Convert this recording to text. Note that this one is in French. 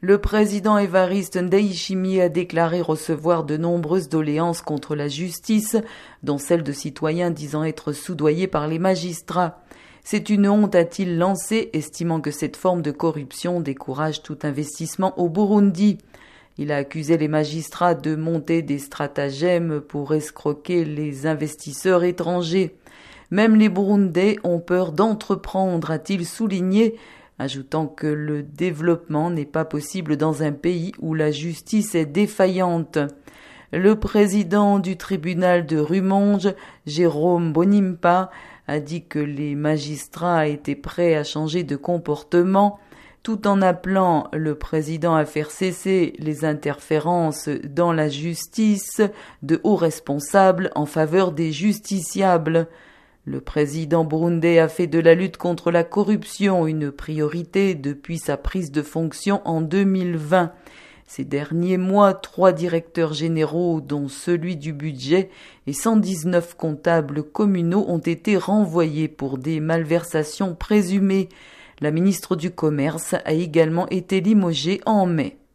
Le président Évariste Ndayishimiye a déclaré recevoir de nombreuses doléances contre la justice, dont celle de citoyens disant être soudoyés par les magistrats. C'est une honte, a-t-il lancé, estimant que cette forme de corruption décourage tout investissement au Burundi. Il a accusé les magistrats de monter des stratagèmes pour escroquer les investisseurs étrangers. Même les Burundais ont peur d'entreprendre, a-t-il souligné, ajoutant que le développement n'est pas possible dans un pays où la justice est défaillante. Le président du tribunal de Rumonge, Jérôme Bonimpa, a dit que les magistrats étaient prêts à changer de comportement tout en appelant le président à faire cesser les interférences dans la justice de hauts responsables en faveur des justiciables. Le président burundais a fait de la lutte contre la corruption une priorité depuis sa prise de fonction en 2020. Ces derniers mois, trois directeurs généraux, dont celui du budget, et 119 comptables communaux ont été renvoyés pour des malversations présumées. La ministre du Commerce a également été limogée en mai.